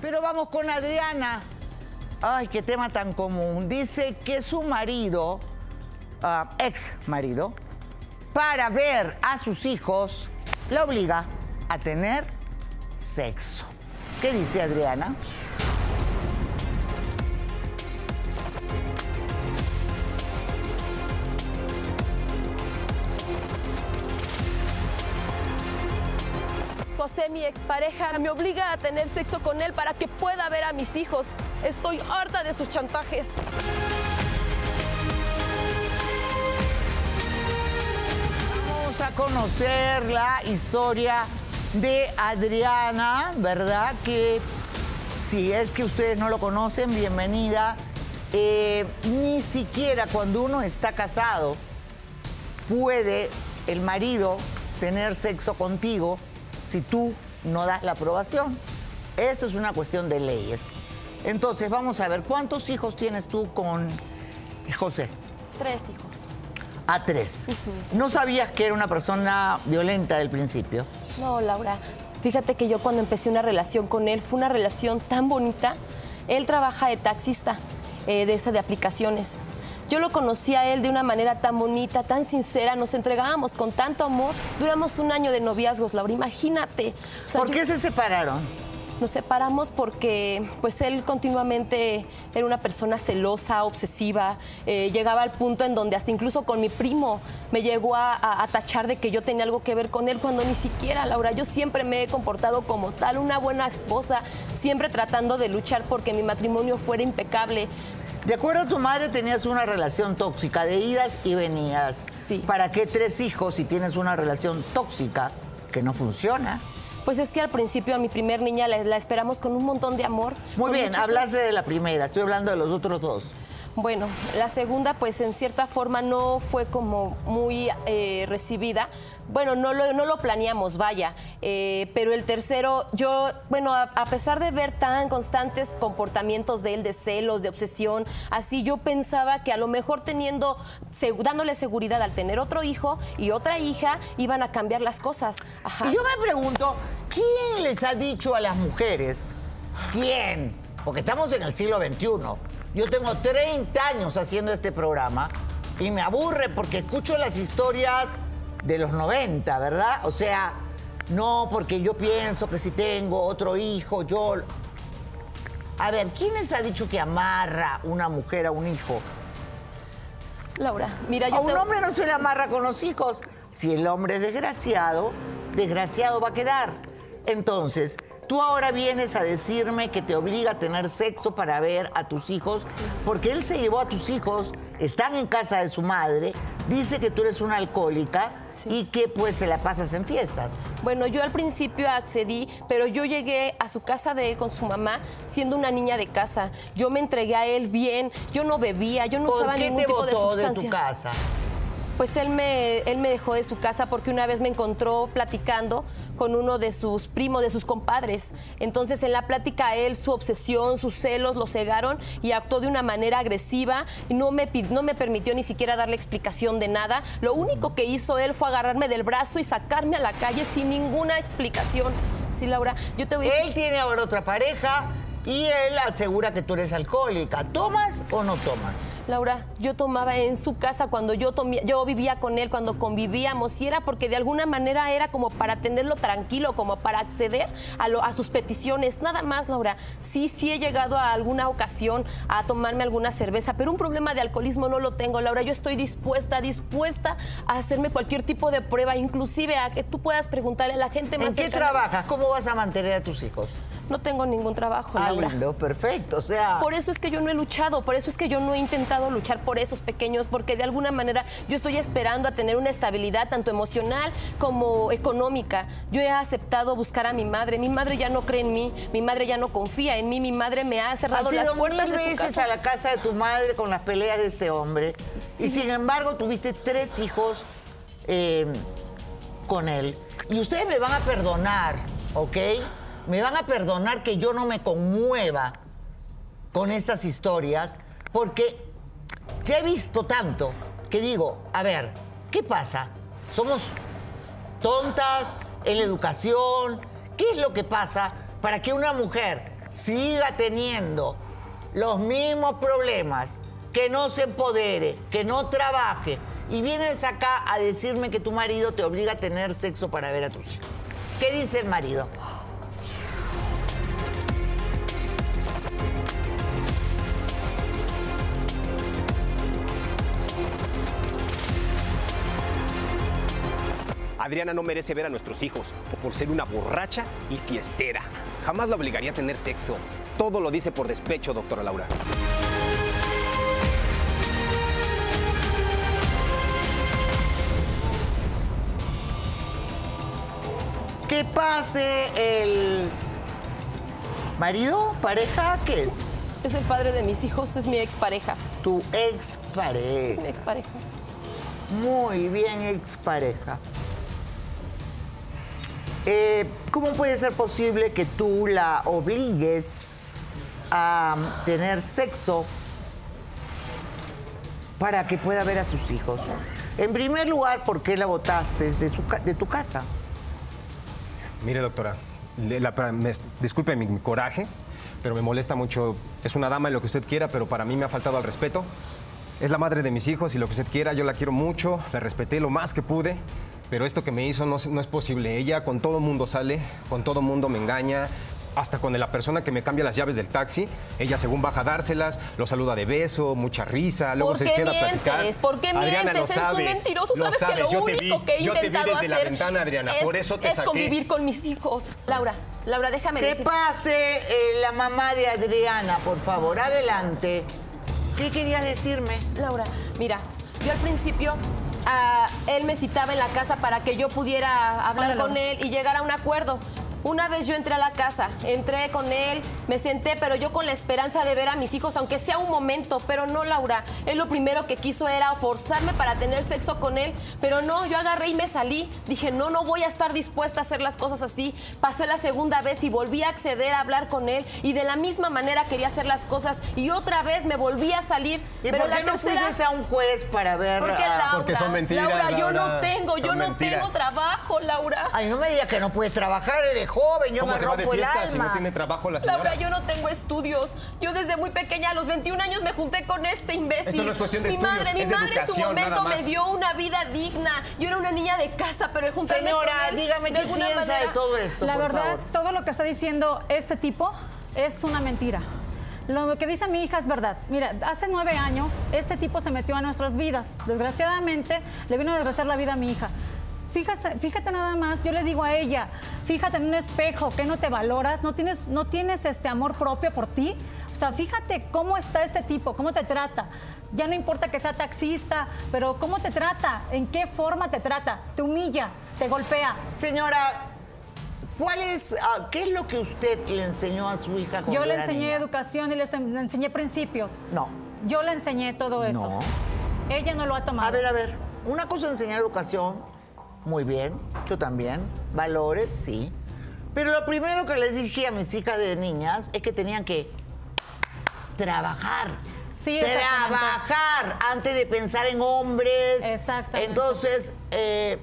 Pero vamos con Adriana. Ay, qué tema tan común. Dice que su marido, ah, ex marido, para ver a sus hijos, la obliga a tener sexo. ¿Qué dice Adriana? Mi expareja, me obliga a tener sexo con él para que pueda ver a mis hijos. Estoy harta de sus chantajes. Vamos a conocer la historia de Adriana, ¿verdad? Que si es que ustedes no lo conocen, bienvenida. Eh, ni siquiera cuando uno está casado puede el marido tener sexo contigo si tú no das la aprobación. Eso es una cuestión de leyes. Entonces, vamos a ver, ¿cuántos hijos tienes tú con José? Tres hijos. A tres. ¿No sabías que era una persona violenta del principio? No, Laura. Fíjate que yo cuando empecé una relación con él fue una relación tan bonita. Él trabaja de taxista, eh, de esa de aplicaciones. Yo lo conocí a él de una manera tan bonita, tan sincera, nos entregábamos con tanto amor. Duramos un año de noviazgos, Laura, imagínate. O sea, ¿Por yo- qué se separaron? Nos separamos porque pues él continuamente era una persona celosa, obsesiva, eh, llegaba al punto en donde hasta incluso con mi primo me llegó a, a- a tachar de que yo tenía algo que ver con él cuando ni siquiera, Laura, yo siempre me he comportado como tal, una buena esposa, siempre tratando de luchar porque mi matrimonio fuera impecable. De acuerdo a tu madre, tenías una relación tóxica de idas y venidas. Sí. ¿Para qué tres hijos si tienes una relación tóxica que no funciona? Pues es que al principio a mi primer niña la, la esperamos con un montón de amor. Muy bien, muchas- hablaste de la primera, estoy hablando de los otros dos. Bueno, la segunda pues en cierta forma no fue como muy eh, recibida. Bueno, no lo, no lo planeamos, vaya. Eh, pero el tercero, yo, bueno, a, pesar de ver tan constantes comportamientos de él, de celos, de obsesión, así yo pensaba que a lo mejor teniendo, dándole seguridad al tener otro hijo y otra hija, iban a cambiar las cosas. Ajá. Y yo me pregunto, ¿quién les ha dicho a las mujeres? ¿Quién? Porque estamos en el siglo XXI. Yo tengo 30 años haciendo este programa y me aburre porque escucho las historias de los 90, ¿verdad? O sea, no porque yo pienso que si tengo otro hijo, yo... A ver, ¿quién les ha dicho que amarra una mujer a un hijo? Laura, mira, yo A un te- hombre no se le amarra con los hijos. Si el hombre es desgraciado, desgraciado va a quedar. Entonces, tú ahora vienes a decirme que te obliga a tener sexo para ver a tus hijos, porque él se llevó a tus hijos, están en casa de su madre, dice que tú eres una alcohólica Sí. y que pues te la pasas en fiestas. Bueno, yo al principio accedí, pero yo llegué a su casa de él con su mamá siendo una niña de casa. Yo me entregué a él bien, yo no bebía, yo no ¿Por usaba qué ningún te tipo de botó de tu sustancias. casa? Pues él me, él me dejó de su casa porque una vez me encontró platicando con uno de sus primos, de sus compadres. Entonces en la plática él, su obsesión, sus celos lo cegaron y actuó de una manera agresiva no me, no me permitió ni siquiera darle explicación de nada. Lo único que hizo él fue agarrarme del brazo y sacarme a la calle sin ninguna explicación. Sí, Laura, yo te voy a. Él tiene ahora otra pareja y él asegura que tú eres alcohólica. ¿Tomas o no tomas? Laura, yo tomaba en su casa cuando yo, tomía- yo vivía con él, cuando convivíamos, y era porque de alguna manera era como para tenerlo tranquilo, como para acceder a, lo- a sus peticiones. Nada más, Laura. Sí, sí he llegado a alguna ocasión a tomarme alguna cerveza, pero un problema de alcoholismo no lo tengo, Laura. Yo estoy dispuesta, dispuesta a hacerme cualquier tipo de prueba, inclusive a que tú puedas preguntarle a la gente más ¿En qué trabajas? ¿Cómo vas a mantener a tus hijos? No tengo ningún trabajo, Ah, Laura. lindo, perfecto. O sea, Por eso es que yo no he luchado, por eso es que yo no he intentado luchar por esos pequeños, porque de alguna manera yo estoy esperando a tener una estabilidad tanto emocional como económica. Yo he aceptado buscar a mi madre, mi madre ya no cree en mí, mi madre ya no confía en mí, mi madre me ha has cerrado las ido puertas mil de su veces casa. a la casa de tu madre con las peleas de este hombre. Y sin embargo, tuviste tres hijos eh, con él. Y ustedes me van a perdonar, ¿ok? Me van a perdonar que yo no me conmueva con estas historias, porque ya he visto tanto que digo, a ver, ¿qué pasa? Somos tontas en la educación. ¿Qué es lo que pasa para que una mujer siga teniendo los mismos problemas, que no se empodere, que no trabaje, y vienes acá a decirme que tu marido te obliga a tener sexo para ver a tus hijos. ¿Qué dice el marido? Adriana no merece ver a nuestros hijos, o por ser una borracha y fiestera. Jamás la obligaría a tener sexo. Todo lo dice por despecho, doctora Laura. Que pase el marido, pareja, ¿qué es? Es el padre de mis hijos, es mi expareja. Tu Es expareja. mi expareja. Muy bien, expareja. Eh, ¿Cómo puede ser posible que tú la obligues a tener sexo para que pueda ver a sus hijos? En primer lugar, ¿por qué la botaste de, su de tu casa? Mire, doctora, la- disculpe mi, coraje, pero me molesta mucho. Es una dama y lo que usted quiera, pero para mí me ha faltado al respeto. Es la madre de mis hijos y lo que usted quiera, yo la quiero mucho, la respeté lo más que pude, pero esto que me hizo no, es- no es posible. Ella con todo mundo sale, con todo mundo me engaña. Hasta con la persona que me cambia las llaves del taxi, ella según baja a dárselas, lo saluda de beso, mucha risa, luego ¿Por se queda a platicar. mientes? ¿Por qué Adriana, mientes? lo Eres un sabes, mentiroso. lo Sabes que lo yo te único vi, que he yo te vi intentado la hacer ventana, Adriana, es, por eso te es saqué. convivir con mis hijos. Laura, Laura, déjame Que decir. pase eh, la mamá de Adriana, por favor, adelante. ¿Qué querías decirme? Laura, mira, yo al principio él me citaba en la casa para que yo pudiera hablar con él y llegar a un acuerdo. Una vez yo entré a la casa, entré con él, me senté, pero yo con la esperanza de ver a mis hijos, aunque sea un momento, pero no, Laura. Él lo primero que quiso era forzarme para tener sexo con él, pero no, yo agarré y me salí. Dije, no, no voy a estar dispuesta a hacer las cosas así. Pasé la segunda vez y volví a acceder a hablar con él y de la misma manera quería hacer las cosas y otra vez me volví a salir. ¿Y pero por la qué no tercera... fuiste a un juez para ver? Porque a- Laura, porque son mentiras, Laura, yo no Laura. tengo, yo no mentiras. tengo trabajo, Laura. Ay, no me digas que no puedes trabajar, eres joven, yo ¿Cómo me se va de rompo el fiesta alma. si no tiene trabajo la señora? Laura, yo no tengo estudios. Yo desde muy pequeña, a los 21 años, me junté con este imbécil. Esto no es cuestión de mi estudios, madre, mi es de madre en su educación, momento me más. dio una vida digna. Yo era una niña de casa, pero el juntarme Señora, con él, dígame de qué alguna piensa de manera- todo esto, La por verdad, favor. todo lo que está diciendo este tipo es una mentira. Lo que dice mi hija es verdad. Mira, hace nueve años este tipo se metió a nuestras vidas. Desgraciadamente le vino a desgraciar la vida a mi hija. Fíjate, fíjate nada más, yo le digo a ella, fíjate en un espejo, que no te valoras, no tienes, no tienes este amor propio por ti. O sea, fíjate cómo está este tipo, cómo te trata. Ya no importa que sea taxista, pero cómo te trata, en qué forma te trata, te humilla, te golpea. Señora, ¿cuál es, ah, qué es lo que usted le enseñó a su hija Yo le enseñé niña? educación y le enseñé principios. No. Yo le enseñé todo eso. No. Ella no lo ha tomado. A ver, a ver. Una cosa es enseñar educación, muy bien, yo también. Valores, sí. Pero lo primero que les dije a mis hijas de niñas es que tenían que trabajar. Sí, trabajar antes de pensar en hombres. Exactamente. Entonces, eh,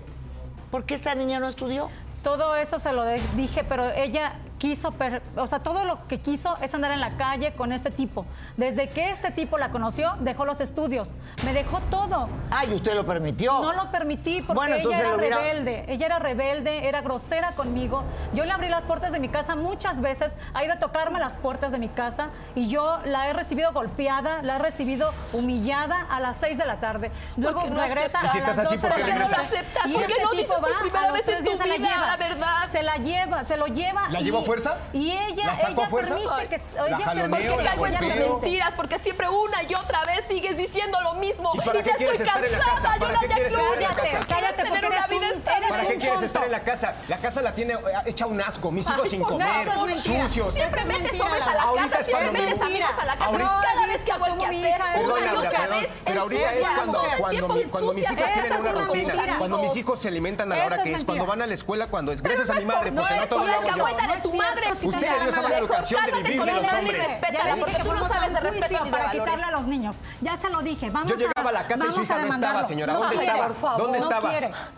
¿por qué esta niña no estudió? Todo eso se lo dije, pero ella quiso, per- o sea, todo lo que quiso es andar en la calle con este tipo. Desde que este tipo la conoció, dejó los estudios. Me dejó todo. Ay, usted lo permitió. No lo permití porque Bueno, ella era hubiera- rebelde. Ella era rebelde, era grosera conmigo. Yo le abrí las puertas de mi casa muchas veces. Ha ido a tocarme las puertas de mi casa y yo la he recibido golpeada, la he recibido humillada a las 6 de la tarde. Luego qué no regresa aceptas? a ¿Y si las estás así, 12 por de qué la no lo noche. aceptas? ¿Por qué este no tipo dices por va, primera vez en tu la vida lleva. la verdad? Se la lleva, se lo lleva. ¿La y- llevó a fuerza? Y ella, ¿La sacó ella a fuerza? permite que... La ella jaloneo, ¿Por permite qué la caigo en tus golpeo. mentiras? Porque siempre una y otra vez sigues diciendo lo mismo. ¿Y para ya estoy cansada. Yo ¿Para la la Cállate? Cállate, tener porque una vida. ¿Para qué quieres estar en la casa? La casa la tiene eh, hecha un asco, mis hijos Ay, sin comer, favor, eso es mentira. sucios. Siempre Eso es metes hombres a la casa, es siempre cuando metes me- amigos a la casa. Ahorita- Cada vez que hago el quehacer, una y otra vez, pero ahorita es ensucias. cuando, mis casa tienen una rutina, cuando mis hijos se alimentan a la hora que es, cuando van a la escuela, cuando es gracias a mi madre, porque no todo lo la hago yo. de tu madre. Usted te le dio esa mala educación de cálmate vivir de el los hombres. respétala, porque tú no sabes de respeto ni de para valores. quitarle a los niños. Ya se lo dije. Vamos Yo llegaba a la casa y su hija no estaba, señora. ¿Dónde estaba? ¿Dónde estaba?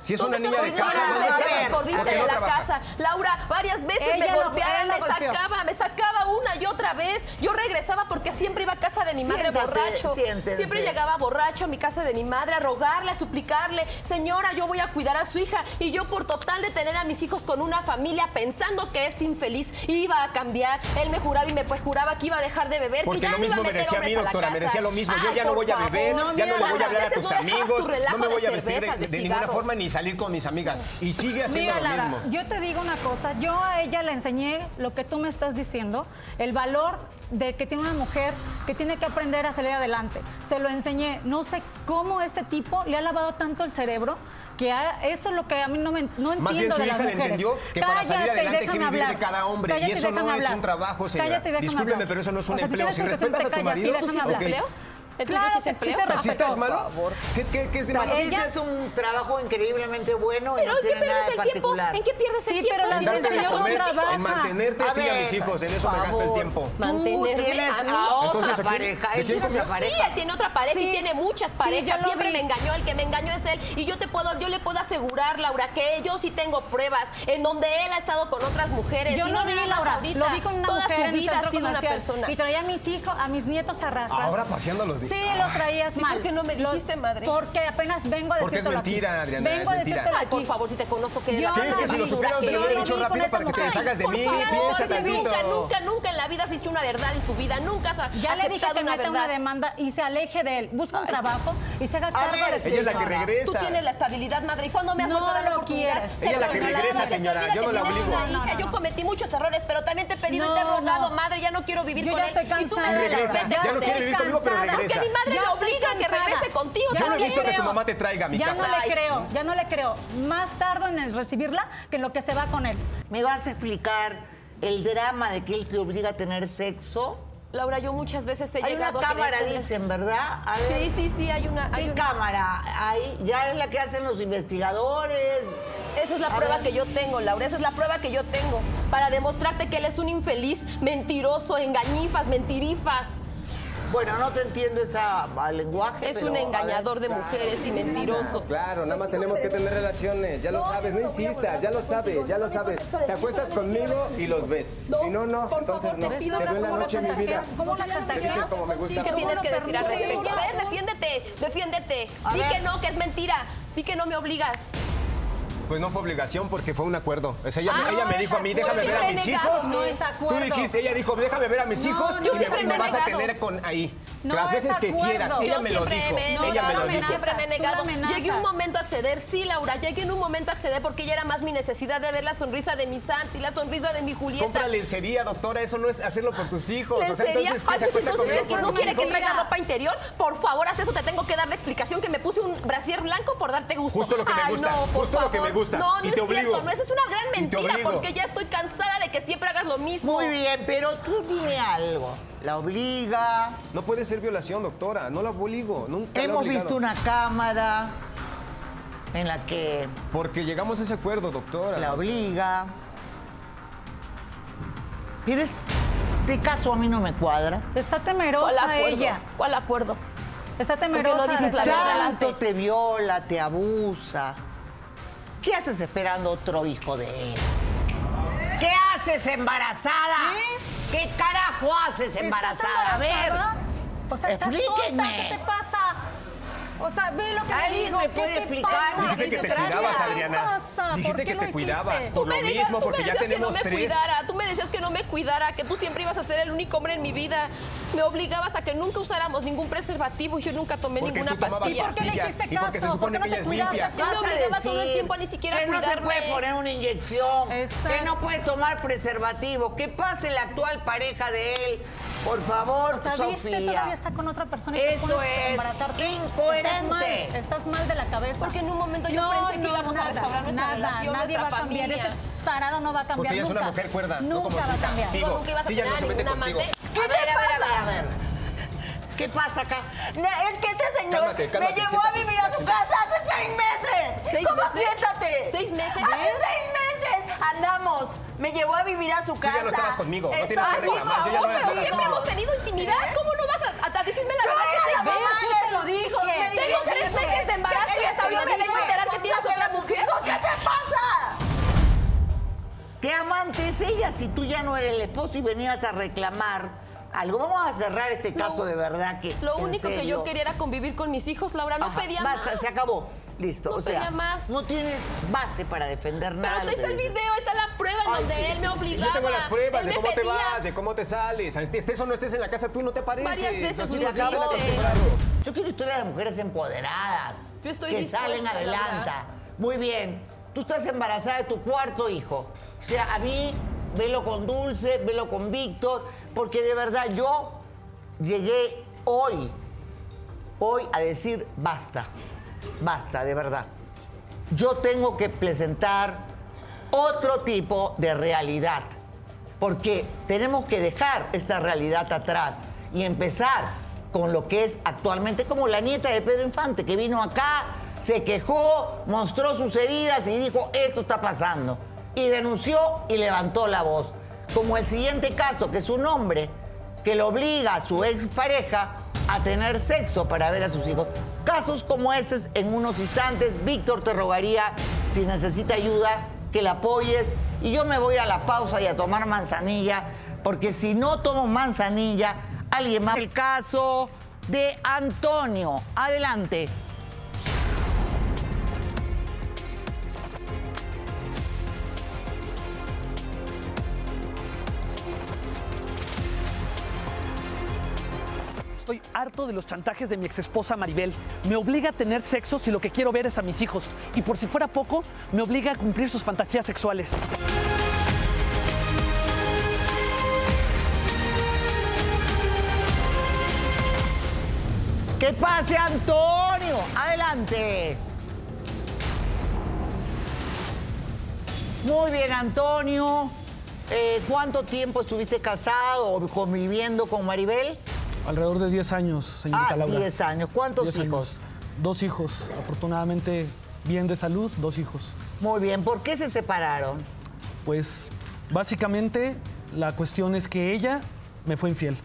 Si es una niña de casa, varias ¿dónde veces me corriste ¿Por qué de la casa. Laura, varias veces me golpeaba, me sacaba, me sacaba una y otra vez. Yo regresaba porque siempre iba a casa de mi madre borracho. Siempre llegaba borracho a mi casa de mi madre a rogarle, a suplicarle, señora, yo voy a cuidar a su hija. Y yo por total de tener a mis hijos con una familia pensando que este infeliz iba a cambiar, él me juraba y me juraba que iba a dejar de beber, Porque que ya lo no iba a mismo me meter decía a mí, hombres a la doctora, me casa. decía lo mismo. Yo Ay, ya no voy a favor, beber, no, ya no le voy a ¿cuántas hablar a veces tus no dejabas amigos, tu relajo no me voy de a vestir de, cervezas, de de ninguna forma ni salir con mis amigas. Y sigue haciendo Mira, lo Lara, mismo. yo te digo una cosa. Yo a ella le enseñé lo que tú me estás diciendo, el valor de que tiene una mujer que tiene que aprender a salir adelante. Se lo enseñé. No sé cómo este tipo le ha lavado tanto el cerebro que a- eso es lo que a mí no, me, no entiendo Más bien su de las hija le mujeres. entendió que para salir Cállate y adelante hay que déjame vivir de hablar. cada hombre, y Cállate eso no déjame es hablar. un trabajo, señora. Cállate y déjame Discúlpeme, hablar. pero eso no es un O sea, empleo. Si educación, respetas a tu y marido, ¿Tú sí es hablar. empleo? ¿El tuyo Claro sí. ¿Qué, qué, qué es de malo? Ella- es un trabajo increíblemente bueno y Pero no ¿en qué tiene nada pierdes de el tiempo? ¿En qué pierdes el Sí, tiempo? pero la no hijos? En mantenerte A a ti y a ver, mis hijos, en eso me gasto el tiempo. Tú Mantenerme tienes a mí. a otra Entonces, ¿a quién- pareja. Él tiene otra comió? Sí, pareja. él tiene otra pareja y tiene muchas parejas. Siempre me engañó, el que me engañó es él. Y yo te puedo, yo le puedo asegurar, Laura, que yo sí tengo pruebas en donde él ha estado con otras mujeres. Yo y no vi, Laura, lo vi con una Toda mujer su en ha centro sido una comercial persona. y traía a mis hijos, a mis nietos a rastras. Ahora paseando los Sí, los traías ¿Y mal. por qué no me dijiste, madre? Porque apenas vengo a Porque es mentira, Adriana, Vengo es a decírtelo Ay, por favor, si te conozco que la no persona ¿Quieres que si lo supieras te lo hubiera dicho rápido esa para que te deshagas de Por mí? favor, Piensa si tantito. nunca, nunca, nunca en la vida has dicho una verdad en tu vida. Nunca has Ya le dije que meta una demanda y se aleje de él. Busca un trabajo y se haga cargo de su Ella es la que regresa. Tú tienes la estabilidad, madre. ¿Y cuándo me has No vuelto a dar la lo oportunidad? Ella es la que regresa, señora, yo no la tienes obligo. Yo cometí muchos errores, pero también te he pedido y te he rogado, madre, ya no quiero vivir Yo con ya él. estoy y tú me vete, Ya no vete. quiere vivir conmigo, pero regresa. Mi madre Ya le estoy obliga a que regrese contigo Ya Yo no he también. visto que tu mamá te traiga a mi Ya casa. no le Ay. creo, ya no le creo. Más tardo en recibirla que en lo que se va con él. ¿Me vas a explicar el drama de que él te obliga a tener sexo? Laura, yo muchas veces he Hay una llegado a cámara, tener- dicen, ¿verdad? A ver, Sí, sí, sí, hay una. Hay ¿Qué una... cámara? Hay, ya es la que hacen los investigadores. Esa es la A prueba ver. que yo tengo, Laura. Esa es la prueba que yo tengo. Para demostrarte que él es un infeliz, mentiroso, engañifas, mentirifas. Bueno, no te entiendo ese lenguaje. Es pero, un ver. engañador de mujeres y mentiroso. Claro, nada más tenemos que tener relaciones, ya lo sabes, no insistas, ya lo sabes, ya lo sabes. Te acuestas conmigo y los ves. Si no, no, entonces no. Te pido veo en la ¿cómo la noche, mi vida. ¿Cómo la chantajea? vistes como me gusta. ¿Qué tienes que decir al respecto? A ver, defiéndete, defiéndete. Di que no, que es mentira. Di que no me obligas. Pues no fue obligación porque fue un acuerdo. O sea, ella, Ah, ella no, me dijo a mí, déjame ver a mis hijos. no es Tú acuerdo. dijiste, ella dijo, déjame ver a mis hijos y me, me vas a tener con ahí. No, Las es veces que acuerdo. quieras. Yo Ella yo me lo siempre dijo. me he ella me negado, lo dijo. siempre me he negado. Llegué un momento a acceder, sí, Laura, llegué en un momento a acceder porque ella era más mi necesidad de ver la sonrisa de mi Santi, la sonrisa de mi Julieta. Compra lencería, doctora, eso no es hacerlo por tus hijos. O sea, ¿Lencería? entonces, ¿qué Ay, pues entonces, ¿que no quiere que traiga ropa interior? Por favor, hasta eso te tengo que dar la explicación que me puse un brasier blanco por darte gusto. Justo lo que me Ay, gusta, no, por justo lo que favor. me gusta. No, no Y es te cierto, no, esa es una gran mentira porque ya estoy cansada de que siempre hagas lo mismo. Muy bien, pero tú dime algo. La obliga. No puede ser violación, doctora. No la obligo. Nunca Hemos visto una cámara en la que Porque llegamos a ese acuerdo, doctora. la obliga. Pero este caso a mí no me cuadra. Está ¿Cuál temerosa acuerdo? ella. ¿Cuál acuerdo? Está qué no temerosa. dices la. Tanto te viola, te abusa. ¿Qué haces esperando otro hijo de él? ¿Qué haces embarazada? ¿Qué carajo haces ¿Estás embarazada? A ver. O sea, estás explíquenme. tonta, ¿qué te pasa? O sea, ve lo que ¿Alguien le digo. me ¿qué puede te explicar? pasa? Dijiste que te ¿Qué cuidabas, te Adriana. pasa? ¿Por Dijiste qué que lo te hiciste? cuidabas. Tú Por me, lo digas- mismo, tú me ya decías que no me tres. cuidara, tú me decías que no me cuidara, que tú siempre ibas a ser el único hombre en mi vida. Me obligabas a que nunca usáramos ningún preservativo y yo nunca tomé Porque ninguna tú pastilla. ¿Por qué le hiciste y porque se caso? supone ¿Por qué no te cuidaste? Yo me obligaba todo el tiempo a ni siquiera que no te cuidarme. puede poner una inyección, Exacto. que no puede tomar preservativo, que pase la actual pareja de él. Por favor, Sofía. todavía está con otra persona y te Esto es incoherente. Estás mal, estás mal de la cabeza. Porque en un momento yo no, pensé que no, íbamos a restaurar nuestra nada, relación, nadie nuestra va a cambiar. familia. Ese tarado no va a cambiar Porque ella es nunca. una mujer cuerda, no Nunca como va a cambiar. Nunca ibas a sí, no tener se a mete ningún contigo. amante. ¿Qué a ver, a ver, a ver, a ver. ¿Qué pasa acá? No, es que este señor Cálmate, cálmate, me llevó a siéntate. vivir a su casa hace seis meses. ¿Seis ¿Cómo meses? siéntate? ¿Seis meses? Hace seis meses andamos. Me llevó a vivir a su ya casa. no estabas conmigo, no tienes que Por reclamar, yo ya favor, no pero siempre hemos tenido intimidad. ¿Cómo no vas a, a decirme la Yo verdad? que era la mamá de sus hijos. Tengo tres meses de embarazo y hasta que me vengo a yo enterar que tienes otra mujer. hijos. ¿Qué te pasa? ¿Qué amante es ella si tú ya no eres el esposo y venías a reclamar algo? Vamos a cerrar este caso de verdad que. Lo único que yo quería era convivir con mis hijos, Laura. No Ajá, pedía Basta, más. se acabó. Listo. No o sea, pedía más. no tienes base para defender Pero nada. lo está el video, ahí está la prueba en Ay, donde sí, él sí, me sí. obligaba. Yo tengo las pruebas él de cómo te vas, de cómo te sales. Estés o no estés en la casa, tú no te pareces. Varias veces Así me. Yo quiero historias de mujeres empoderadas. Yo estoy Que salen adelante. Muy bien. Tú estás embarazada de tu cuarto hijo. O sea, a mí, velo con Dulce, velo con Víctor, porque de verdad yo llegué hoy, hoy a decir basta. Basta, de verdad. Yo tengo que presentar otro tipo de realidad. Porque tenemos que dejar esta realidad atrás y empezar con lo que es actualmente como la nieta de Pedro Infante, que vino acá, se quejó, mostró sus heridas y dijo, esto está pasando. Y denunció y levantó la voz. Como el siguiente caso, que es un hombre que lo obliga a su expareja a tener sexo para ver a sus hijos. Casos como estos, en unos instantes, Víctor te rogaría, si necesita ayuda, que la apoyes. Y yo me voy a la pausa y a tomar manzanilla, porque si no tomo manzanilla, alguien más. El caso de Antonio. Adelante. Estoy harto de los chantajes de mi exesposa Maribel. Me obliga a tener sexo si lo que quiero ver es a mis hijos. Y por si fuera poco, me obliga a cumplir sus fantasías sexuales. ¡Que pase Antonio! Adelante. Muy bien, Antonio. Eh, ¿Cuánto tiempo estuviste casado o conviviendo con Maribel? Alrededor de 10 años, señorita Ah, Laura. 10 años. ¿Cuántos 10 hijos? años. Dos hijos, afortunadamente bien de salud, dos hijos. Muy bien. ¿Por qué se separaron? Pues básicamente la cuestión es que ella me fue infiel.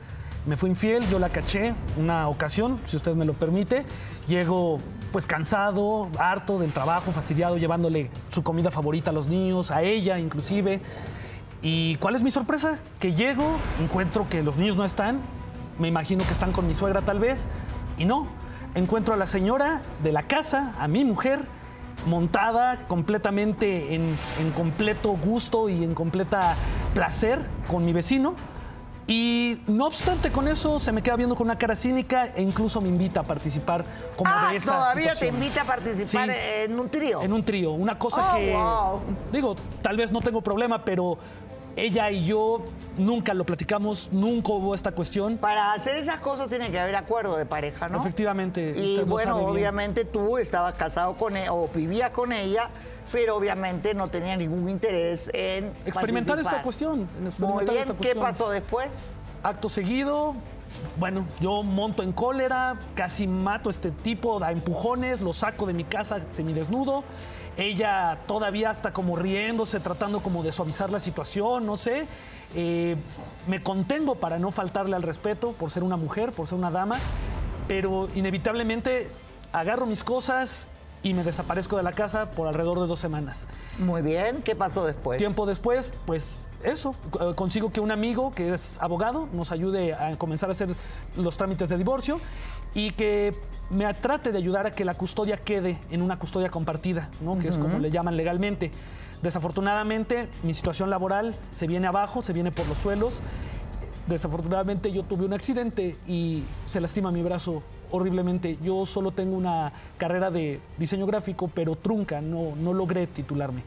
Me fue infiel, yo la caché una ocasión, si usted me lo permite. Llego pues cansado, harto del trabajo, fastidiado, llevándole su comida favorita a los niños, a ella inclusive. ¿Y cuál es mi sorpresa? Que llego, encuentro que los niños no están, me imagino que están con mi suegra tal vez, y no. Encuentro a la señora de la casa, a mi mujer, montada completamente en, en completo gusto y en completa placer con mi vecino. Y no obstante con eso, se me queda viendo con una cara cínica e incluso me invita a participar como ah, de esa todavía situación. te invita a participar Sí. en un trío. En un trío, una cosa Oh, que, wow. digo, tal vez no tengo problema, pero ella y yo nunca lo platicamos, nunca hubo esta cuestión. Para hacer esas cosas tiene que haber acuerdo de pareja, ¿no? Efectivamente, Y usted bueno, bien. obviamente tú estabas casado con ella o vivías con ella, pero obviamente no tenía ningún interés en Experimentar esta cuestión, en Muy experimentar bien, esta ¿qué pasó después? Acto seguido, bueno, yo monto en cólera, casi mato a este tipo, da empujones, lo saco de mi casa semidesnudo. Ella todavía está como riéndose, tratando como de suavizar la situación, no sé. Eh, me contengo para no faltarle al respeto por ser una mujer, por ser una dama, pero inevitablemente agarro mis cosas y me desaparezco de la casa por alrededor de dos semanas. Muy bien, ¿qué pasó después? Tiempo después, pues eso, eh, consigo que un amigo que es abogado nos ayude a comenzar a hacer los trámites de divorcio y que me trate de ayudar a que la custodia quede en una custodia compartida, ¿no? que es como le llaman legalmente. Desafortunadamente, mi situación laboral se viene abajo, se viene por los suelos. Desafortunadamente yo tuve un accidente y se lastima mi brazo horriblemente. Yo solo tengo una carrera de diseño gráfico, pero trunca, no, no logré titularme.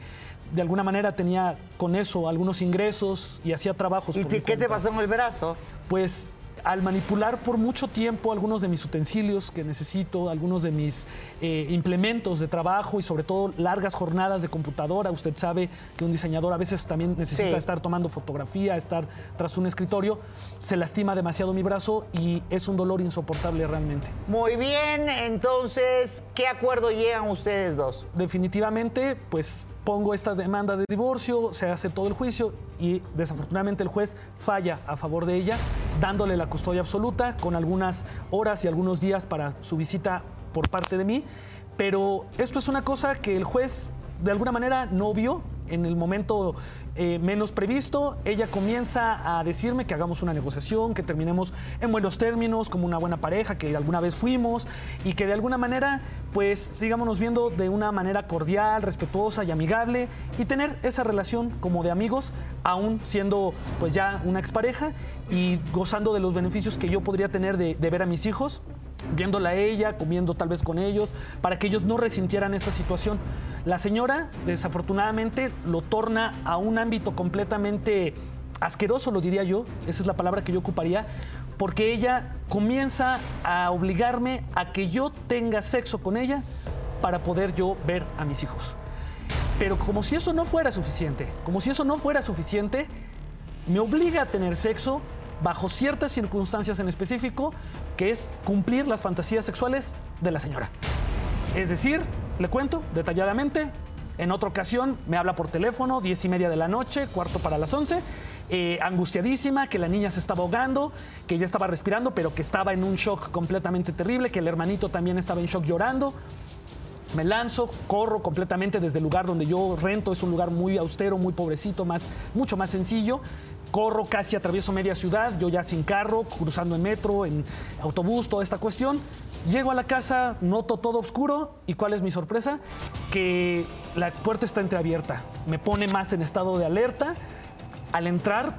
De alguna manera tenía con eso algunos ingresos y hacía trabajos. ¿Y por mi qué te pasó en el brazo? Pues al manipular por mucho tiempo algunos de mis utensilios que necesito, algunos de mis eh, implementos de trabajo y sobre todo largas jornadas de computadora, usted sabe que un diseñador a veces también necesita Sí. estar tomando fotografía, estar tras un escritorio, se lastima demasiado mi brazo y es un dolor insoportable realmente. Muy bien, entonces, ¿qué acuerdo llegan ustedes dos? definitivamente, pues pongo esta demanda de divorcio, se hace todo el juicio y desafortunadamente el juez falla a favor de ella, dándole la custodia absoluta con algunas horas y algunos días para su visita por parte de mí. Pero esto es una cosa que el juez de alguna manera no vio en el momento eh, menos previsto, ella comienza a decirme que hagamos una negociación, que terminemos en buenos términos, como una buena pareja que alguna vez fuimos y que de alguna manera pues sigámonos viendo de una manera cordial, respetuosa y amigable y tener esa relación como de amigos, aún siendo pues ya una expareja y gozando de los beneficios que yo podría tener de, de ver a mis hijos viéndola a ella, comiendo tal vez con ellos, para que ellos no resintieran esta situación. La señora, desafortunadamente, lo torna a un ámbito completamente asqueroso, lo diría yo, esa es la palabra que yo ocuparía, porque ella comienza a obligarme a que yo tenga sexo con ella para poder yo ver a mis hijos. Pero como si eso no fuera suficiente, como si eso no fuera suficiente, me obliga a tener sexo bajo ciertas circunstancias en específico, que es cumplir las fantasías sexuales de la señora. Es decir, le cuento detalladamente, en otra ocasión me habla por teléfono, diez y media de la noche, cuarto para las once, eh, angustiadísima, que la niña se estaba ahogando, que ella estaba respirando, pero que estaba en un shock completamente terrible, que el hermanito también estaba en shock llorando. Me lanzo, corro completamente desde el lugar donde yo rento, es un lugar muy austero, muy pobrecito, más, mucho más sencillo. Corro casi atravieso media ciudad, yo ya sin carro, cruzando en metro, en autobús, toda esta cuestión. Llego a la casa, noto todo oscuro y ¿cuál es mi sorpresa? Que la puerta está entreabierta. Me pone más en estado de alerta. Al entrar,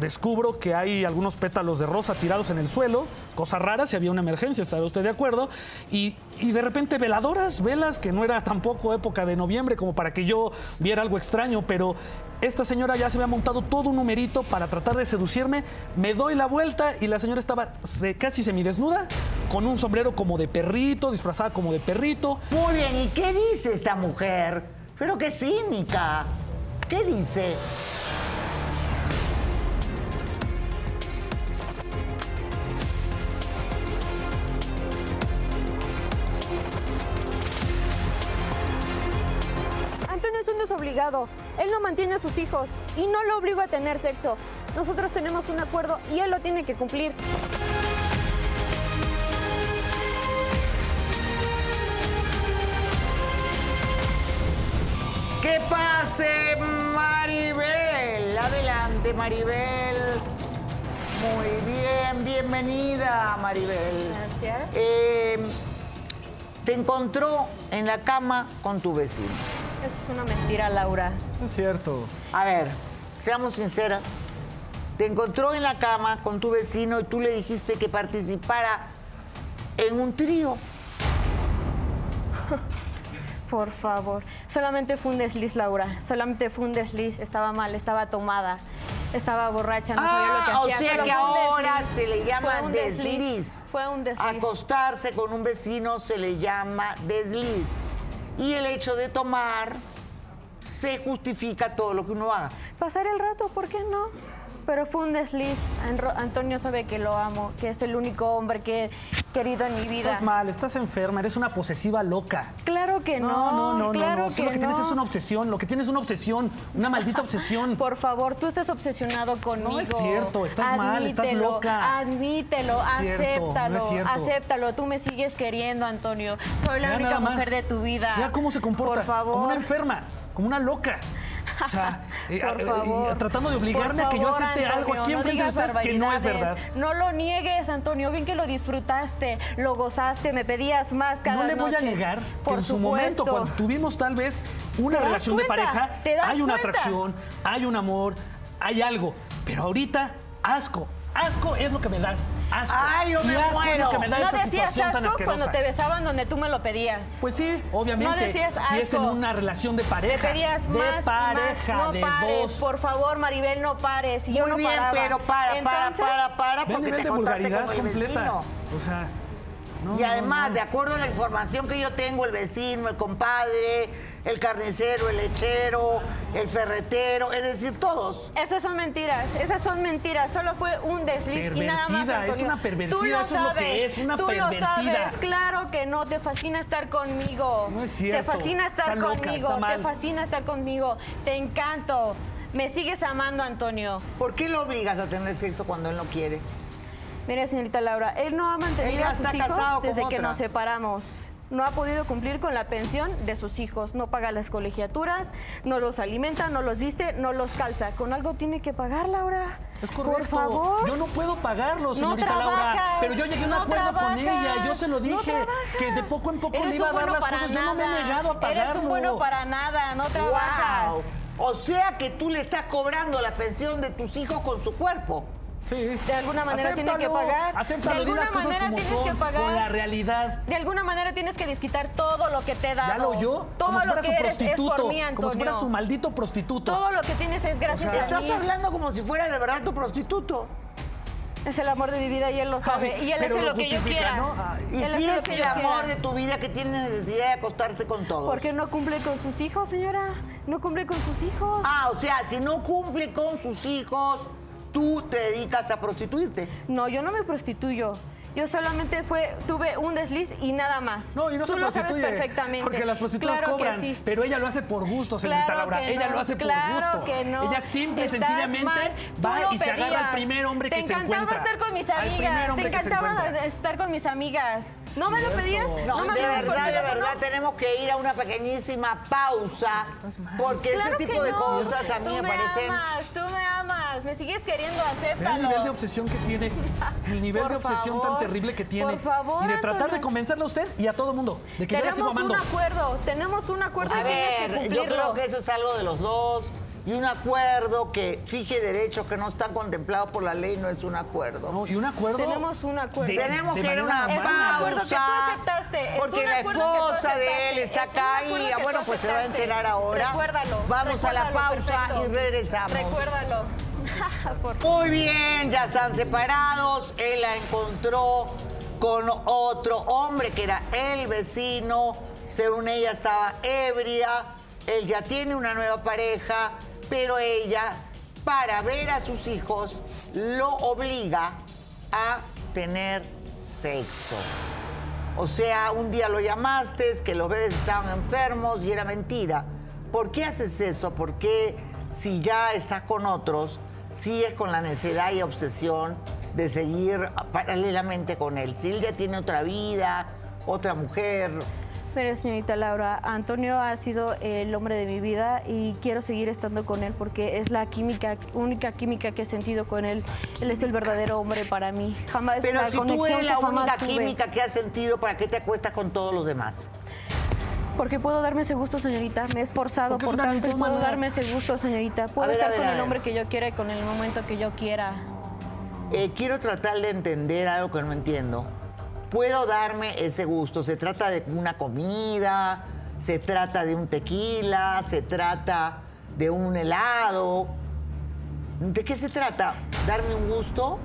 descubro que hay algunos pétalos de rosa tirados en el suelo, cosa rara, si había una emergencia, estará usted de acuerdo, y, de repente veladoras, velas, que no era tampoco época de noviembre como para que yo viera algo extraño, pero esta señora ya se había montado todo un numerito para tratar de seducirme, me doy la vuelta y la señora estaba casi semidesnuda, con un sombrero como de perrito, disfrazada como de perrito. Muy bien, ¿y qué dice esta mujer? Pero qué cínica. ¿Qué dice? Él no mantiene a sus hijos y no lo obligo a tener sexo. Nosotros tenemos un acuerdo y él lo tiene que cumplir. ¡Que pase Maribel! Adelante Maribel. Muy bien, bienvenida Maribel. Gracias. Eh, te encontró en la cama con tu vecino. Eso es una mentira, Laura. Es cierto. A ver, seamos sinceras. Te encontró en la cama con tu vecino y tú le dijiste que participara en un trío. Por favor. Solamente fue un desliz, Laura. Solamente fue un desliz. Estaba mal, estaba tomada. Estaba borracha, no sabía lo que Ah, o hacía. sea que fue un ahora se le llama Fue un desliz. Fue un desliz. Acostarse con un vecino se le llama desliz. Y el hecho de tomar se justifica todo lo que uno hace. Pasar el rato, ¿por qué no? Pero fue un desliz. Antonio sabe que lo amo, que es el único hombre que he querido en mi vida. Estás mal, estás enferma, eres una posesiva loca. Claro que no. No, no, no, claro no, no. Que lo que tienes no. es una obsesión, lo que tienes es una obsesión, una maldita obsesión. Por favor, tú estás obsesionado conmigo. es cierto, estás mal, estás loca. Admítelo, No es cierto, acéptalo, no acéptalo. Tú me sigues queriendo, Antonio. Soy la única mujer de tu vida. Mira cómo se comporta. Por favor. Como una enferma, como una loca. O sea, eh, Por eh, favor. tratando de obligarme a que yo acepte algo aquí no enfrente de usted que no es verdad. No lo niegues, Antonio. Bien que lo disfrutaste, lo gozaste, me pedías más cada No le voy a noche. negar que Por en su momento, cuando tuvimos tal vez una ¿Te das relación de pareja, ¿Te das hay una cuenta? atracción, hay un amor, hay algo. Pero ahorita, asco. Asco es lo que me das. Asco. Ay, yo Y me asco es lo que me da No esa decías asco cuando te besaban donde tú me lo pedías. Pues sí, obviamente. No decías Si es en asco. una relación de Te pareja. pedías de más pareja, más. No de pares, dos. por favor, Maribel, no pares. Y yo Muy no bien, paraba. pero para, para, Entonces, para, para, porque te de vulgaridad con el completa. vecino. O sea. no, y no, además, no. de acuerdo a la información que yo tengo, el vecino, el compadre, el carnicero, el lechero, el ferretero, es decir, todos. Esas son mentiras, esas son mentiras. Solo fue un desliz y nada más, Pervertida, es Antonio. una pervertida, Tú lo eso es lo sabes, que es, una tú pervertida. lo sabes. Claro que no, te fascina estar conmigo. No es cierto, Te fascina estar está loca, conmigo, te fascina estar conmigo. Te encanto. Me sigues amando, Antonio. ¿Por qué lo obligas a tener sexo cuando él no quiere? Mire, señorita Laura, él no ha mantenido a sus hijos desde que otra. nos separamos. No ha podido cumplir con la pensión de sus hijos. No paga las colegiaturas, no los alimenta, no los viste, no los calza. Con algo tiene que pagar, Laura. Es correcto. Por favor. Yo no puedo pagarlo, señorita trabajas, Laura. Pero yo llegué a un no acuerdo con ella. Yo se lo dije. que de poco en poco Eres le iba a dar bueno las cosas. Yo no me he nada. negado a pagarlo. Eres un bueno para nada, no trabajas. Wow. O sea que tú le estás cobrando la pensión de tus hijos con su cuerpo. Sí. De alguna manera tiene que Acéptalo, pagar. acéptalo, de alguna manera como tienes son, que pagar. Con la realidad. De alguna manera tienes que desquitar todo lo que te he dado. ¿Ya lo oyó? Todo como lo fuera que su eres es prostituto. por mí, Antonio. como si fuera su maldito prostituto. Todo lo que tienes es gracias a Estás mí. hablando como si fuera de verdad tu prostituto. Es el amor de mi vida y él lo sabe. Ay, y él hace lo lo que yo quiera. Y Él lo es que el yo amor quiera. de tu vida que tiene necesidad de acostarte con todos. Porque no cumple con sus hijos, señora. No cumple con sus hijos. Ah, o sea, si no cumple con sus hijos, tú te dedicas a prostituirte. No, yo no me prostituyo. Yo solamente fue, tuve un desliz y nada más. No, y no Tú se lo sabes perfectamente. Porque las prostitutas Claro cobran, sí. pero ella lo hace por gusto, señorita Claro Laura. Ella no, lo hace claro por gusto. que no. Ella simple y Estás sencillamente mal. Va lo y se agarra al pedías. primer hombre Te que se encantaba encuentra. estar con mis amigas. Te encantaba estar con mis amigas. ¿No me lo pedías? No, me por verdad, de verdad, tenemos que ir a una pequeñísima pausa. Porque Claro ese tipo de cosas a mí tú me me parecen. amas, tú me amas. Me sigues queriendo, Ve el acéptalo. nivel de obsesión que tiene, el nivel Por de obsesión favor, tan terrible que tiene. por favor, y de tratar Antonio. de convencerle a usted y a todo mundo de que yo la sigo Tenemos un acuerdo, tenemos un acuerdo A tienes que ver, yo creo que eso es algo de los dos. Y un acuerdo que fije derechos que no están contemplados por la ley no es un acuerdo. No, y un acuerdo. Tenemos un acuerdo. de- Tenemos de que ir a una Es un acuerdo que tú pausa. aceptaste, es Porque la esposa de él está es acá y bueno, pues se va a enterar ahora. Recuérdalo. Vamos a la pausa perfecto. y regresamos. Recuérdalo. Muy bien, ya están separados. Él la encontró con otro hombre que era el vecino. Según ella estaba ebria. Él ya tiene una nueva pareja, pero ella, para ver a sus hijos, lo obliga a tener sexo. O sea, un día lo llamaste, que los bebés estaban enfermos y era mentira. ¿Por qué haces eso? ¿Por qué si ya estás con otros, sigues con la necesidad y obsesión de seguir paralelamente con él? Si él ya tiene otra vida, otra mujer. Pero señorita Laura, Antonio ha sido el hombre de mi vida y quiero seguir estando con él porque es la química, única química que he sentido con él. Él es el verdadero hombre para mí. Jamás Pero la si tú eres la única tuve. química que has sentido, ¿para qué te acuestas con todos los demás? Porque puedo darme ese gusto, señorita. Me he esforzado es por una tanto puedo darme ese gusto, señorita. Puedo ver, estar ver, con el hombre que yo quiera y con el momento que yo quiera. Eh, quiero tratar de entender algo que no entiendo. Puedo darme ese gusto. Se trata de una comida, se trata de un tequila, se trata de un helado. ¿De qué se trata? ¿Darme un gusto?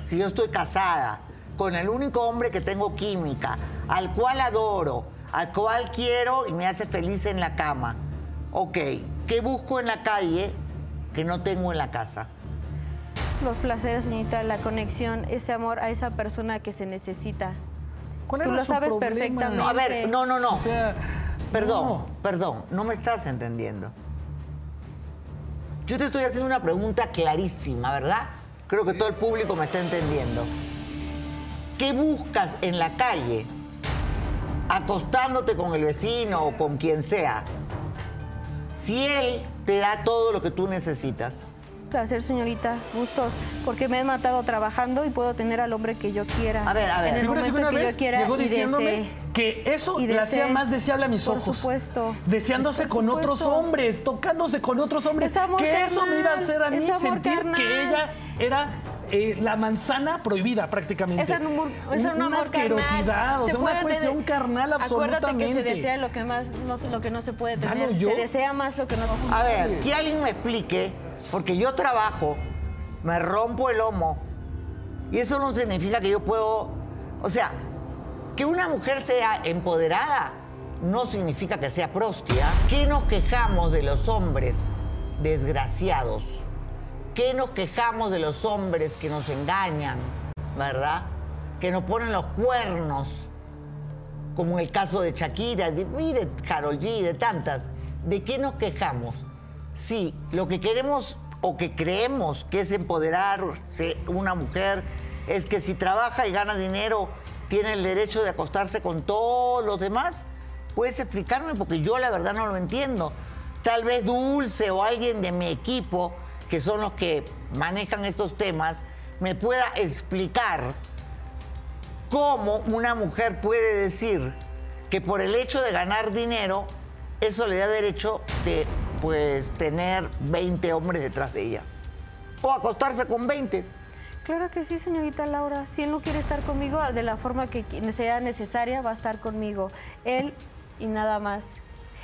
Si yo estoy casada con el único hombre que tengo química, al cual adoro, al cual quiero y me hace feliz en la cama. Ok, ¿qué busco en la calle que no tengo en la casa? Los placeres, señorita, la conexión, ese amor a esa persona que se necesita. ¿Cuál Tú era lo su sabes problema? perfectamente. No, a ver, no, no, no. O sea, Perdón, no. perdón, no me estás entendiendo. Yo te estoy haciendo una pregunta clarísima, ¿verdad? Creo que todo el público me está entendiendo. ¿Qué buscas en la calle acostándote con el vecino o con quien sea? Si él te da todo lo que tú necesitas. Placer, señorita, gustos, porque me he matado trabajando y puedo tener al hombre que yo quiera. A ver, a ver. En el que una que vez yo quiera llegó diciéndome desee. que eso le hacía más deseable a mis Por ojos. supuesto. Deseándose Por con otros hombres, tocándose con otros hombres. Es amor que eso me iba a hacer a mí sentir carnal. que ella era eh, la manzana prohibida prácticamente. Es un, es un una amor asquerosidad, carnal. o Se sea, una cuestión tener- carnal absolutamente. Acuérdate que se desea lo que más no, se- lo que no se puede tener. Se desea más lo que no se puede A ver, que alguien me explique, porque yo trabajo, me rompo el lomo, y eso no significa que yo puedo, o sea, que una mujer sea empoderada no significa que sea prostia. ¿Qué nos quejamos de los hombres desgraciados? ¿Qué nos quejamos de los hombres que nos engañan, verdad? Que nos ponen los cuernos como en el caso de Shakira de- y de tantas. ¿De qué nos quejamos? Si lo que queremos o que creemos que es empoderarse una mujer es que si trabaja y gana dinero tiene el derecho de acostarse con todos los demás? ¿Puedes explicarme? Porque yo la verdad no lo entiendo. Tal vez Dulce o alguien de mi equipo, que son los que manejan estos temas, me pueda explicar cómo una mujer puede decir que por el hecho de ganar dinero, eso le da derecho de pues tener 20 hombres detrás de ella. O acostarse con 20. Claro que sí, señorita Laura. Si él no quiere estar conmigo de la forma que sea necesaria, va a estar conmigo. Él y nada más.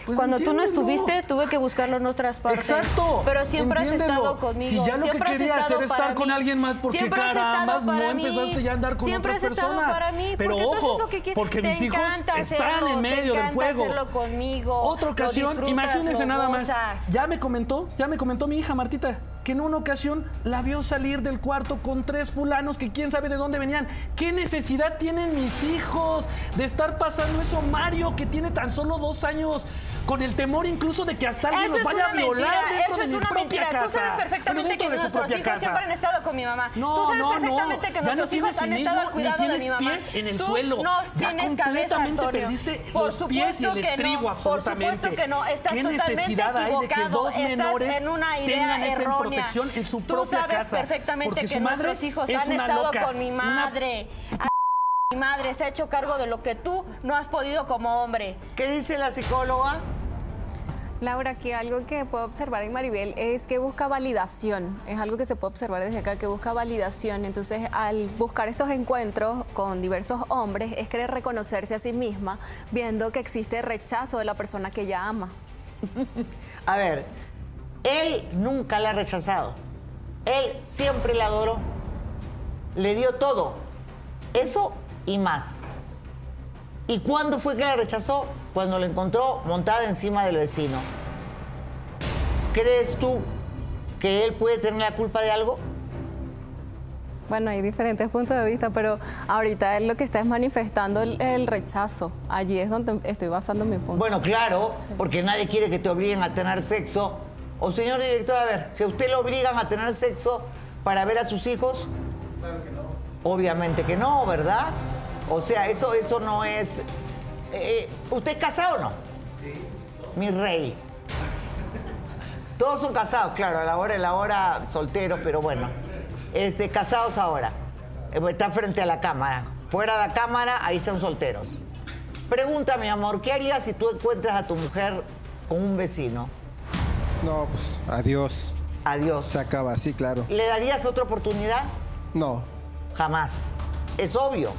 Pues Cuando tú no estuviste, tuve que buscarlo en otras partes. Exacto. Pero siempre has estado conmigo. Si ya lo que siempre quería hacer es estar con mí. alguien más, porque carambas no empezaste ya a andar con siempre otras has estado personas. para mí. Pero ojo, lo que quieres. porque mis hijos están en medio del fuego. conmigo. Otra ocasión, imagínense nada más. Ya me comentó, ya me comentó mi hija Martita, que en una ocasión la vio salir del cuarto con tres fulanos que quién sabe de dónde venían. ¿Qué necesidad tienen mis hijos de estar pasando eso, Mario, que tiene tan solo dos años? Con el temor incluso de que hasta alguien Eso los es vaya a violar mentira, dentro eso de es mi una propia mentira. casa. Tú sabes perfectamente que de nuestros hijos casa. siempre han estado con mi mamá. No, Tú sabes no, perfectamente no. que Ya no nuestros tienes hijos han estado al ni cuidado de tienes mi mamá. pies en el Tú suelo. No Ya tienes cabeza, Antonio. perdiste Por los pies y supuesto el que estribo, no. absolutamente. Por supuesto que no. Estás ¿Qué totalmente necesidad hay de que equivocado. dos menores Estás en una idea tengan esa errónea. protección en su Tú propia sabes casa? perfectamente Porque que su madre nuestros hijos es han estado loca, con mi una madre. Mi madre se ha hecho cargo de lo que tú no has podido como hombre. ¿Qué dice la psicóloga? Laura, que algo que puedo observar en Maribel es que busca validación. Es algo que se puede observar desde acá, que busca validación. Entonces, al buscar estos encuentros con diversos hombres, es querer reconocerse a sí misma, viendo que existe rechazo de la persona que ella ama. A ver, él nunca la ha rechazado. Él siempre la adoró. Le dio todo. Eso y más. ¿Y cuándo fue que la rechazó? Cuando la encontró montada encima del vecino. ¿Crees tú que él puede tener la culpa de algo? Bueno, hay diferentes puntos de vista, pero ahorita él lo que está es manifestando el, el rechazo. Allí es donde estoy basando mi punto. Bueno, claro, porque nadie quiere que te obliguen a tener sexo. O señor director, a ver, si a usted lo obligan a tener sexo para ver a sus hijos, Claro que no. obviamente que no, ¿verdad? O sea, eso, eso no es. eh, ¿Usted es casado o no? Sí. Mi rey. Todos son casados, claro, a la hora, a la hora solteros, pero bueno. Este, casados ahora. Eh, pues, Está frente a la cámara. Fuera de la cámara, ahí están solteros. Pregunta, mi amor, ¿qué harías si tú encuentras a tu mujer con un vecino? No, pues adiós. Adiós. Se acaba, sí, claro. ¿Le darías otra oportunidad? No, Jamás. Es obvio.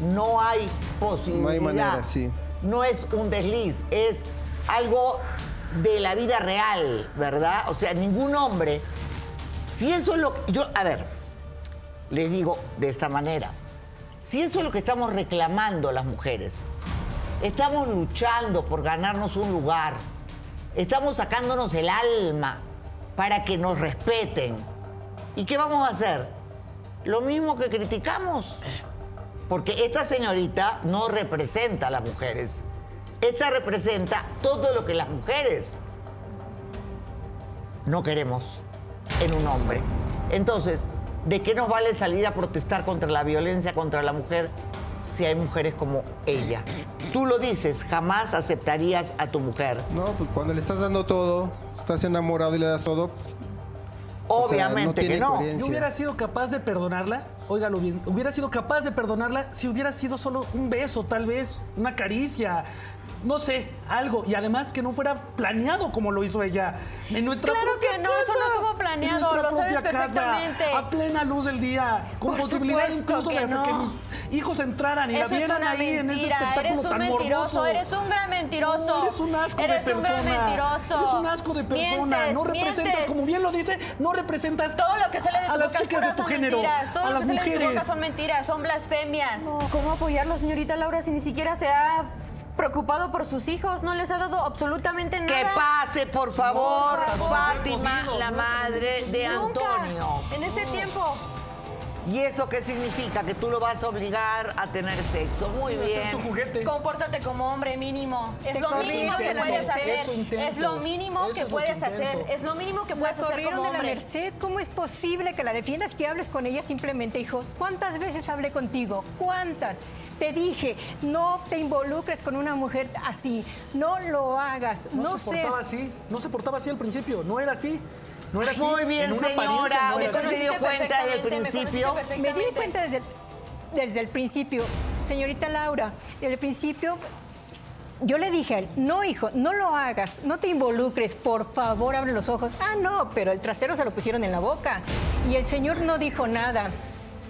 No hay posibilidad. No hay manera, sí. No es un desliz, es algo de la vida real, ¿verdad? O sea, ningún hombre. Si eso es lo que. Yo, a ver, les digo de esta manera. Si eso es lo que estamos reclamando las mujeres, estamos luchando por ganarnos un lugar, estamos sacándonos el alma para que nos respeten. ¿Y qué vamos a hacer? Lo mismo que criticamos. Porque esta señorita no representa a las mujeres. Esta representa todo lo que las mujeres no queremos en un hombre. Entonces, ¿de qué nos vale salir a protestar contra la violencia contra la mujer si hay mujeres como ella? Tú lo dices, jamás aceptarías a tu mujer. no, pues cuando le estás dando todo, estás enamorado y le das todo. o sea, no Obviamente tiene que no. coherencia. Yo hubiera sido capaz de perdonarla, óigalo bien, hubiera sido capaz de perdonarla si hubiera sido solo un beso, tal vez, una caricia, no sé, algo. Y además que no fuera planeado como lo hizo ella. En nuestra Claro que no, eso no estuvo en planeado, nuestra lo sabes propia casa, perfectamente. a plena luz del día, con Por posibilidad incluso de que hasta no. que mis hijos entraran y la Eso vieran ahí en ese espectáculo eres un tan mentiroso, morboso. eres un gran mentiroso. No, eres un asco Eres de un persona. gran mentiroso. Eres un asco de persona. Mientes, no representas, mientes. como bien lo dice, no representas Todo lo que sale de tu a las chicas de tu género, a las mujeres. son mentiras, son blasfemias. No, ¿Cómo apoyarlo, señorita Laura, si ni siquiera se ha preocupado por sus hijos? No les ha dado absolutamente nada. Que pase, por favor, Por favor. Fátima, la ¿no? madre de Nunca, Antonio. En este tiempo. ¿Y eso qué significa? Que tú lo vas a obligar a tener sexo. Muy a ser su bien. juguete. Compórtate como hombre mínimo. Es Te lo mínimo que puedes hacer. Es lo mínimo Eso que es puedes hacer. Es lo mínimo que puedes hacer corrieron como de la hombre. Merced. ¿Cómo es posible que la defiendas, que hables con ella simplemente, hijo? ¿Cuántas veces hablé contigo? ¿Cuántas? Te dije, no te involucres con una mujer así. No lo hagas. No, No, se sé. portaba así, no se portaba así al principio, no era así. No era así. Muy bien, en una señora. no ¿Usted se dio cuenta del principio? Me di cuenta desde, desde el principio, señorita Laura, desde el principio yo le dije a él, no hijo, no lo hagas, no te involucres, por favor abre los ojos. Ah, no, pero el trasero se lo pusieron en la boca y el señor no dijo nada.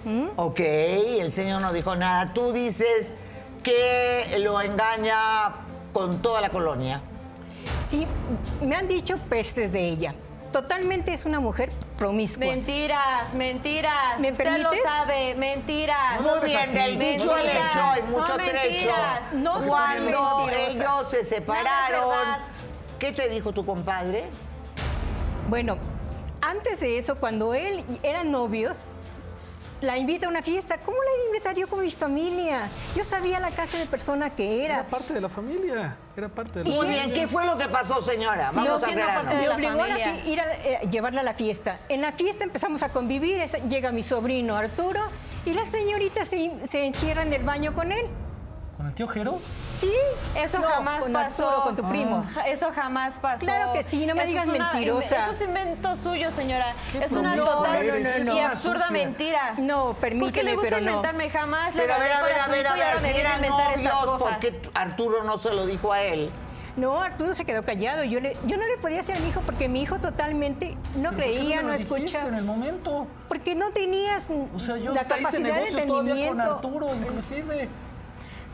¿Mm? Ok, el señor no dijo nada. Tú dices que lo engaña con toda la colonia. Sí, me han dicho pestes de ella. Totalmente es una mujer promiscua. Mentiras, mentiras. ¿Me Usted lo sabe, mentiras. Muy bien, del dicho al hecho hay mucho son trecho. mentiras. No Cuando ellos se separaron. ¿qué te dijo tu compadre? Bueno, antes de eso, cuando él eran novios, la invita a una fiesta. ¿Cómo la invitaría con mi familia? Yo sabía la clase de persona que Era era. parte de la familia, era parte de la Muy familia. bien, ¿qué fue lo que pasó, señora? Vamos no, a Me obligó a la familia. fi- ir a eh, llevarla a la fiesta. En la fiesta empezamos a convivir. Llega mi sobrino Arturo y la señorita se, se encierra en el baño con él. ¿Con el tío Jero? Sí, Eso No, jamás con pasó. Arturo, con tu primo. Ja- Eso jamás pasó. Claro que sí, no me Eso digas es una- mentirosa. Eso es invento suyo, señora. Es una total eres, eres y absurda sucia. mentira. No, ¿Por qué permíteme, le gusta pero no. inventarme? Jamás le Pero a ver, a ver, para a ver, a ver, me si eran inventar estas cosas. ¿por qué Arturo no se lo dijo a él? No, Arturo se quedó callado. Yo, le, yo no le podía hacer a mi hijo porque mi hijo totalmente no ¿Por qué creía, no dijiste escuchaba. en el momento? Porque no tenías O sea, yo la capacidad de todavía con entendimiento. Arturo, inclusive.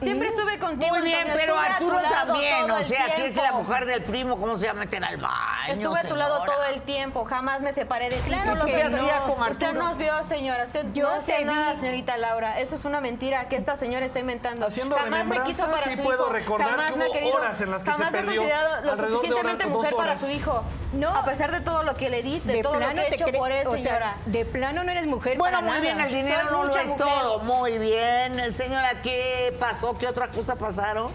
Siempre estuve contigo. Muy bien, Antonio, pero estuve a tu Arturo lado también, o sea, si es la mujer del primo, ¿cómo se va a meter al baño? Estuve a tu lado todo el tiempo, jamás me separé de ti. Claro no que no. hacía con Usted nos vio, señora. Usted Yo no hacía nada, señorita Laura. Eso es una mentira que esta señora está inventando. Haciendo jamás me quiso para sí su puedo hijo. recordar jamás que me ha hubo querido. horas en las que se jamás me ha perdió considerado lo suficientemente mujer para su hijo. No. A pesar de todo lo que le di, de, todo lo que he hecho por él, señora. de plano no eres mujer Bueno, muy bien, el dinero no lo es todo. Muy bien. Señora, ¿qué pasó? ¿Qué otra cosa pasaron?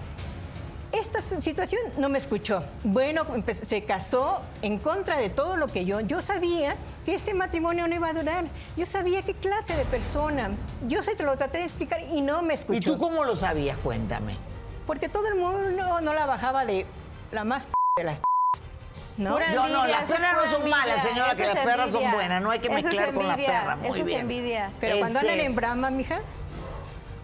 Esta situación no me escuchó. Bueno, empe- se casó en contra de todo lo que yo. Yo sabía que este matrimonio no iba a durar. Yo sabía qué clase de persona. Yo se te lo traté de explicar y no me ¿Y escuchó. tú cómo lo sabías? Cuéntame. Porque todo el mundo no la bajaba de la más p de las p ¿no? Pura no, envidia, las perras no son malas, señora, eso que las perras son buenas, no hay que mezclar con la envidia, perra, muy Eso es bien. envidia. Pero cuando Este- andan en brama, mija,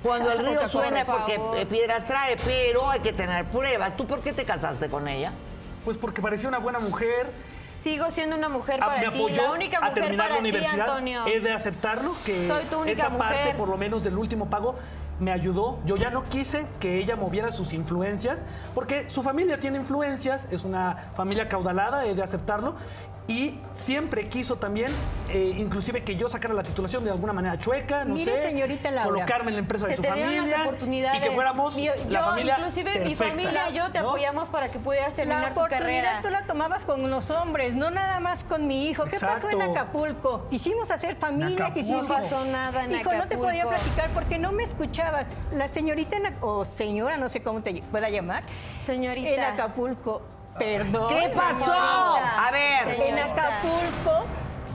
Cuando el río suena es porque eh, piedras trae, pero hay que tener pruebas. ¿Tú por qué te casaste con ella? Pues porque parecía una buena mujer. Sigo siendo una mujer ah, para me ti, apoyó la única a mujer terminar para la universidad. ti, Antonio. He de aceptarlo que Soy tu única esa parte, por lo menos del último pago, me ayudó. Yo ya no quise que ella moviera sus influencias, porque su familia tiene influencias, es una familia caudalada, he de aceptarlo. Y siempre quiso también, eh, inclusive que yo sacara la titulación de alguna manera chueca, no Mire, sé, señorita Laura, colocarme en la empresa de su familia y que fuéramos Yo, la familia inclusive mi familia y yo te ¿no? apoyamos para que pudieras la terminar tu oportunidad carrera. tú la tomabas con los hombres, no nada más con mi hijo. ¿Qué pasó en. Acapulco? Quisimos hacer familia, quisimos... No pasó nada en Hijo, no te podía platicar porque no me escuchabas. La señorita, o señora, no sé cómo te pueda llamar, Señorita. en Acapulco, perdón. ¿Qué pasó? Señorita. A ver. En. Acapulco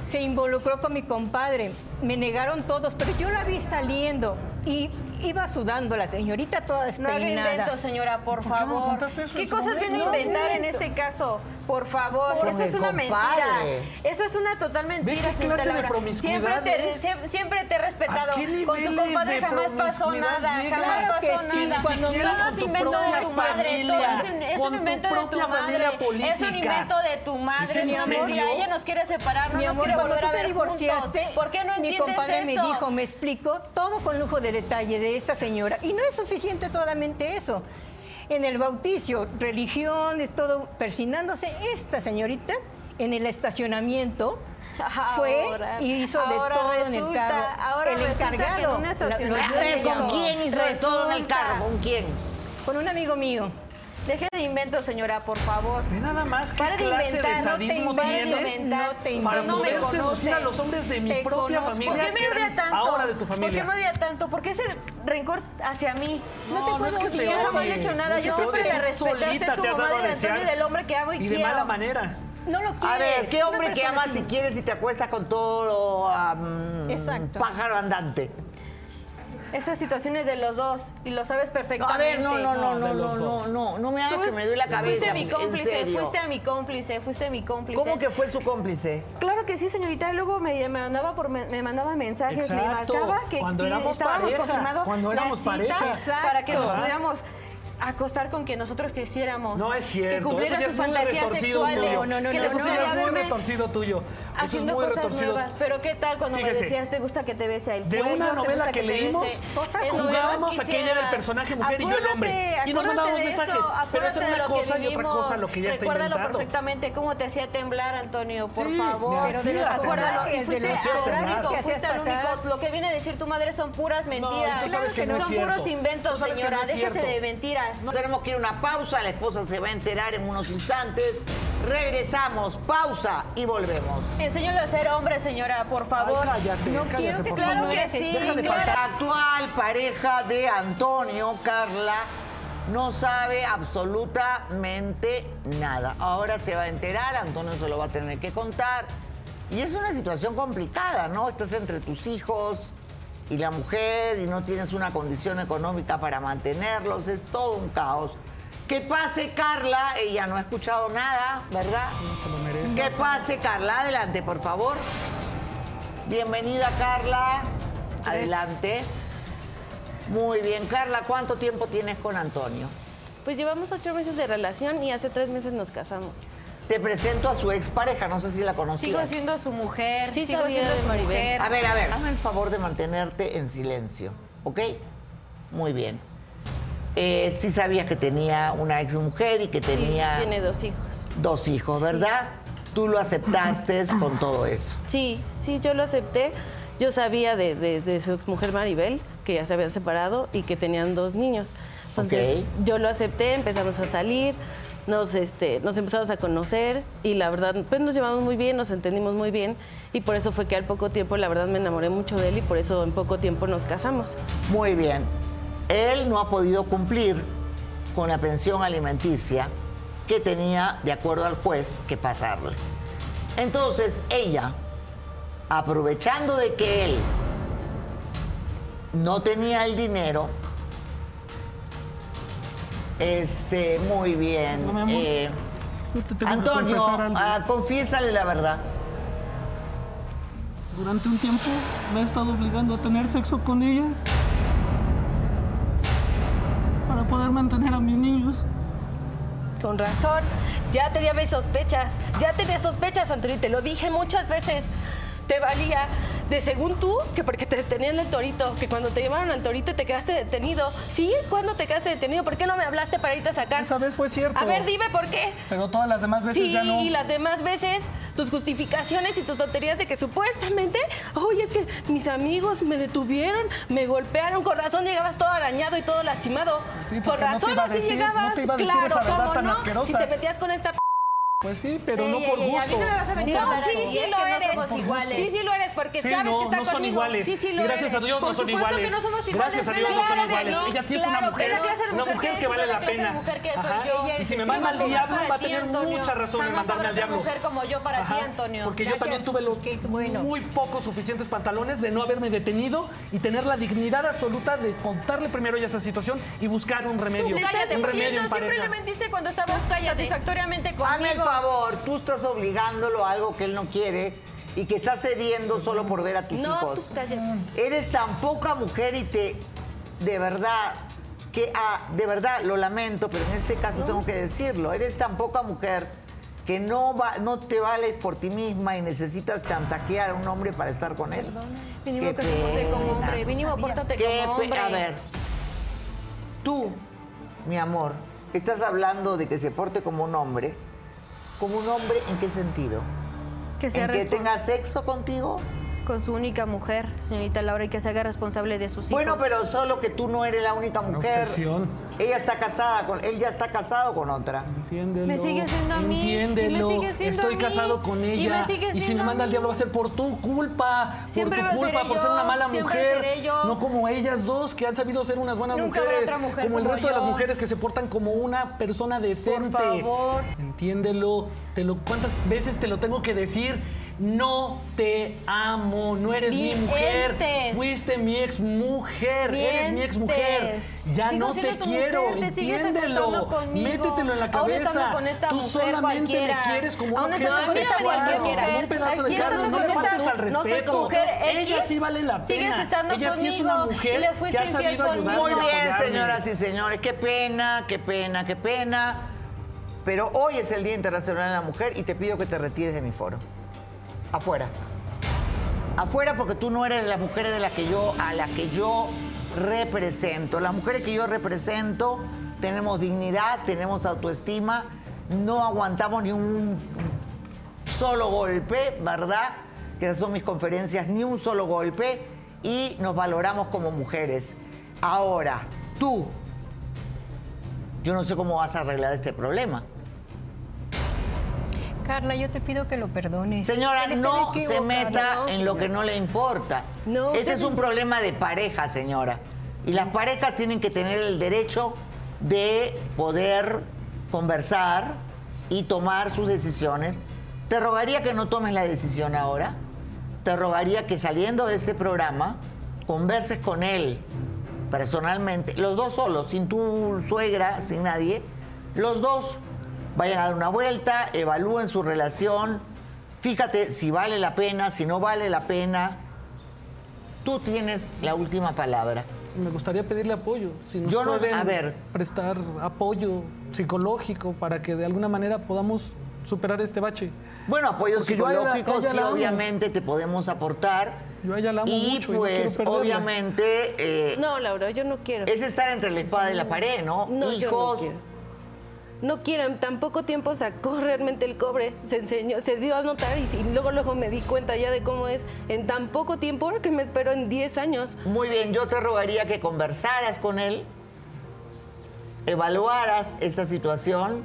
se involucró con mi compadre. Me negaron todos, pero yo la vi saliendo y iba sudando la señorita toda No despeinada. haga inventos, señora, por ¿Por qué no me favor. ¿Qué cosas viene a inventar No en invento. este caso? Por favor, eso es una compadre. mentira. Eso es una total mentira, qué clase de Laura. promiscuidad Siempre te, es? siem- siempre te he respetado. ¿A qué Con tu niveles compadre de jamás pasó promiscuidad nada, llegas? jamás Claro que pasó sí, nada. cuando Ni siquiera todo con es tu invento de propia tu madre, familia, es, un- es con un tu invento de tu propia familia madre. Es un invento de tu madre, ¿Es en mi serio? Mira, ella nos quiere separar, no Mi nos amor, quiere cuando volver tú a te ver divorciaste. ¿Por qué no mi entiendes compadre me eso? dijo, me explicó todo con lujo de detalle de esta señora. Y no es suficiente solamente eso. En el bautizo, religión, es todo persinándose. Esta señorita, en el estacionamiento, fue Ahora, y hizo de todo en el resulta- carro. ahora el resulta que en encargado. un la- estacionamiento- A ver, ¿con quién hizo de todo en el Resulta. carro? ¿Con quién? Con un amigo mío. Deje de inventos, señora, por favor. Ve nada más qué Pare de inventar, de no te inventes, no te para inventes. no me poder seducir a los hombres de mi Te propia conozco. familia. ¿Por qué me que odia tanto? Ahora de tu ¿Por familia. qué me odia tanto? ¿Por qué ese rencor hacia mí? No te no puedo es que te odiar. Yo odie, le he hecho nada. no es que Yo siempre tú respeté a a madre de Antonio y del hombre que amo y, Y de quiero. mala manera. No lo A quieres. ver, ¿qué hombre que amas si quieres y te acuesta con todo Exacto. pájaro andante? Esa situación es de los dos y lo sabes No, perfectamente. a ver, no, no, no, no, no, no, no, no me hagas que me duele la cabeza. Fuiste mi en cómplice, serio. fuiste a mi cómplice, fuiste mi cómplice. ¿Cómo que fue su cómplice? Claro que sí, señorita. Luego me, me mandaba por me, me mandaba mensajes, Exacto. me marcaba que Cuando sí, éramos estábamos pareja, confirmado cuando la éramos cita pareja. para que nos pudiéramos acostar con quien nosotros quisiéramos. No es Que cierto, eso cumpliera sus fantasías sexuales. tuyo. No, no, no, que no, no, sí ya no, es muy retorcido tuyo. Es Haciendo muy cosas retorcido. nuevas. Pero ¿qué tal cuando Fíjese. me decías te gusta que te bese el De cuello? una te novela gusta que te leímos, que jugábamos a que ella era el personaje mujer y yo el hombre. Acuérdate, Y nos mandábamos acuérdate de mensajes. eso, Pero eso acuérdate era de una lo que cosa y otra vivimos. cosa lo que ya está Recuérdalo perfectamente cómo te hacía temblar, Antonio, por Sí, favor. Acuérdalo. Y fuiste único, ¿Qué hacías fuiste al único. Lo que viene a decir tu madre son puras mentiras. tú sabes que no es son puros inventos, que señora. no es Déjese de mentiras. No tenemos que ir a una pausa, la esposa se va a enterar en unos instantes. Regresamos, pausa y volvemos. Enséñale a ser hombre, señora, por favor. cállate, no cállate, quiero que por claro favor. que sí. Claro. La actual pareja de Antonio, Carla, no sabe absolutamente nada. Ahora se va a enterar, Antonio se lo va a tener que contar. Y es una situación complicada, ¿no? Estás entre tus hijos y la mujer y no tienes una condición económica para mantenerlos. Es todo un caos. Que pase Carla, ella no ha escuchado nada, ¿verdad? Que pase Carla, adelante, por favor. Bienvenida, Carla. Adelante. Muy bien, Carla, ¿cuánto tiempo tienes con Antonio? Pues llevamos ocho meses de relación y hace tres meses nos casamos. Te presento a su expareja, no sé si la conocías. Sigo siendo su mujer, Sí sigo sabía siendo su Maribel. mujer. A ver, a ver, hazme el favor de mantenerte en silencio, ¿ok? Muy bien. Eh, sí sabías que tenía una exmujer y que tenía Tiene dos hijos. dos hijos, ¿verdad? Tú lo aceptaste con todo eso. Sí, sí, yo lo acepté. Yo sabía de, de- de su exmujer Maribel, que ya se habían separado y que tenían dos niños. Entonces, Ok. yo lo acepté, empezamos a salir, nos, este, nos empezamos a conocer y la verdad, pues nos llevamos muy bien, nos entendimos muy bien y por eso fue que al poco tiempo, la verdad, me enamoré mucho de él y por eso en poco tiempo nos casamos. Muy bien. Él no ha podido cumplir con la pensión alimenticia que tenía, de acuerdo al juez, que pasarle. Entonces, ella, aprovechando de que él no tenía el dinero, este, muy bien. No, mi amor. eh, Yo te Antonio, ah, confiésale la verdad. Durante un tiempo me he estado obligando a tener sexo con ella para poder mantener a mis niños. Con razón. Ya tenía mis sospechas. Ya tenía sospechas, Antonio. y Te lo dije muchas veces. Te valía. De según tú, que porque te detenían el torito, que cuando te llevaron al torito te quedaste detenido. ¿Sí? ¿Cuándo te quedaste detenido? ¿Por qué no me hablaste para irte a sacar? Esa vez fue cierto. A ver, dime por qué. Pero todas las demás veces Sí, ya no. y las demás veces, tus justificaciones y tus tonterías de que supuestamente, oye, es que mis amigos me detuvieron, me golpearon, con razón llegabas todo arañado y todo lastimado. Sí, con no razón así decir- llegabas. no claro, ¿cómo no? Si te metías con esta p Pues sí, pero Ey, no ey, por ey, gusto. a mí no me vas a venir a No, hablar sí, sí ¿eh? lo que no eres. somos iguales. Sí, sí lo eres, porque Sí, sabes no, que está no son conmigo. iguales. Sí, sí lo Gracias eres. a Dios no Por son supuesto iguales. que no somos iguales. Gracias a Dios no son claro que iguales. no, Ella sí es una claro mujer, que no. clase de una mujer mujer que que es, vale la la de pena. mujer que soy yo. Y si me Sí, manda al diablo, va a tener mucha razón en Jamás mandarme al diablo. mujer como yo para ti, Ajá, Antonio. Porque yo también tuve los muy pocos suficientes pantalones de no haberme detenido y tener la dignidad absoluta de contarle primero ya esa situación y buscar un remedio. Un remedio siempre le mentiste cuando estabas satisfactoriamente conmigo. Favor, tú estás obligándolo a algo que él no quiere y que estás cediendo solo por ver a tus No, hijos. tú cállate. Eres tan poca mujer y te, de verdad, que ah, de verdad lo lamento, pero en este caso tengo que decirlo. Eres tan poca mujer que no va, no te vales por ti misma y necesitas chantajear a un hombre para estar con él. Mínimo Qué que porte como hombre. Mínimo pórtate como hombre. A ver, tú, mi amor, estás hablando de que se porte como un hombre. ¿Como un hombre en qué sentido? Que sea ¿En que tenga sexo contigo? Con su única mujer, señorita Laura, y que se haga responsable de sus hijos. Bueno, pero solo que tú no eres la única mujer. obsesión. Ella está casada con, él ya está casado con otra. Entiéndelo. Me sigues viendo a mí, Entiéndelo. y me sigues viendo Estoy a mí, casado con y ella. me sigues si me manda al mí. diablo va a ser por tu culpa. Siempre por tu culpa, por ser yo, una mala siempre mujer. seré yo. No como ellas dos que han sabido ser unas buenas Nunca habrá mujeres. otra mujer como el como resto de las yo. mujeres que se portan como una persona decente. favor. Entiéndelo. Te lo, ¿Cuántas veces te lo tengo que decir? No te amo, no eres mi mujer. Fuiste mi ex mujer, eres mi ex mujer. Ya Sigo no te quiero, mujer, te sigues entiéndelo. Métetelo en la cabeza. con esta Tú mujer solamente cualquiera. me quieres como un objeto sexual, un pedazo de carne. No le faltes al respeto. mujer Ella sí vale la pena. Sigues estando Ella sí es conmigo una mujer que ha sabido ayudarme Muy bien, señoras y señores. Qué pena, qué pena, qué pena. Pero hoy es el Día Internacional de la Mujer y te pido que te retires de mi foro. Afuera. Afuera porque tú no eres de las mujeres de las que yo, a las que yo represento. Las mujeres que yo represento tenemos dignidad, tenemos autoestima, no aguantamos ni un solo golpe, ¿verdad? Que son mis conferencias, ni un solo golpe y nos valoramos como mujeres. Ahora, tú, yo no sé cómo vas a arreglar este problema. Carla, yo te pido que lo perdones. Señora, no se meta No, en lo que no le importa. No, este es un problema de pareja, señora. Y las parejas tienen que tener el derecho de poder conversar y tomar sus decisiones. Te rogaría que no tomes la decisión ahora. Te rogaría que saliendo de este programa converses con él personalmente, los dos solos, sin tu suegra, sin nadie, los dos vayan a dar una vuelta, evalúen su relación, fíjate si vale la pena, si no vale la pena. Tú tienes la última palabra. Me gustaría pedirle apoyo. Si nos Yo no- pueden a ver. prestar apoyo psicológico para que de alguna manera podamos superar este bache. Bueno, apoyo Porque psicológico, sí, obviamente te podemos aportar. Yo a ella la amo y mucho y no pues, obviamente, eh, No, Laura, yo no quiero. es estar entre la espada y la pared, ¿no? No, yo no Hijos, quiero. No quiero, en tan poco tiempo sacó realmente el cobre, se enseñó, se dio a notar y, y luego luego me di cuenta ya de cómo es en tan poco tiempo que me espero en 10 años. Muy bien, yo te rogaría que conversaras con él, evaluaras esta situación,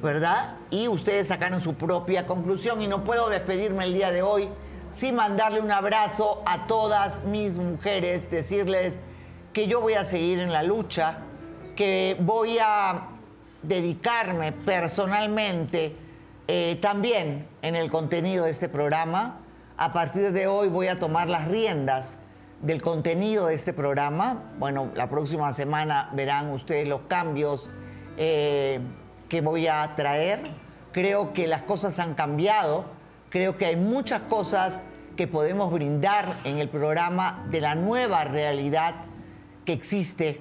¿verdad? Y ustedes sacaron su propia conclusión y no puedo despedirme el día de hoy sin mandarle un abrazo a todas mis mujeres, decirles que yo voy a seguir en la lucha, que voy a dedicarme personalmente eh, también en el contenido de este programa. A partir de hoy voy a tomar las riendas del contenido de este programa. Bueno, la próxima semana verán ustedes los cambios eh, que voy a traer. Creo que las cosas han cambiado. Creo que hay muchas cosas que podemos brindar en el programa de la nueva realidad que existe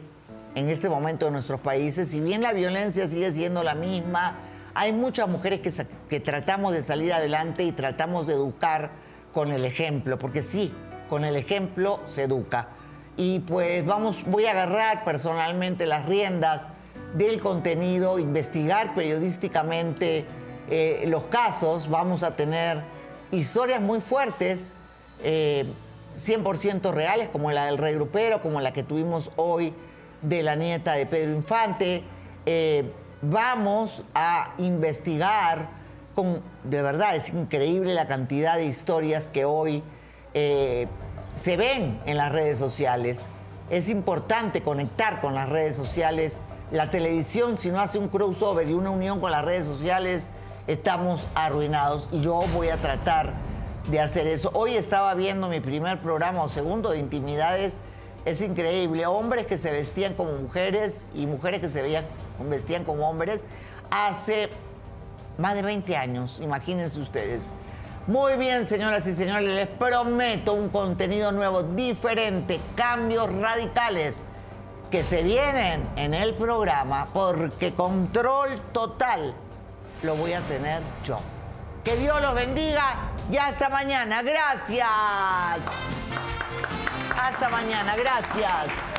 en este momento en nuestros países. Si bien la violencia sigue siendo la misma, hay muchas mujeres que tratamos de salir adelante y tratamos de educar con el ejemplo, porque sí, con el ejemplo se educa. Y pues vamos, voy a agarrar personalmente las riendas del contenido, investigar periodísticamente eh, los casos, vamos a tener historias muy fuertes, eh, 100% reales, como la del rey grupero, como la que tuvimos hoy de la nieta de Pedro Infante. Eh, vamos a investigar con, de verdad, es increíble la cantidad de historias que hoy eh, se ven en las redes sociales. Es importante conectar con las redes sociales. La televisión, si no hace un crossover y una unión con las redes sociales, estamos arruinados. Y yo voy a tratar de hacer eso. Hoy estaba viendo mi primer programa o segundo de intimidades. Es increíble. Hombres que se vestían como mujeres y mujeres que se veían, vestían como hombres hace más de 20 años, imagínense ustedes. Muy bien, señoras y señores, les prometo un contenido nuevo, diferente, cambios radicales que se vienen en el programa porque control total lo voy a tener yo. Que Dios los bendiga y hasta mañana. Gracias. Hasta mañana. Gracias.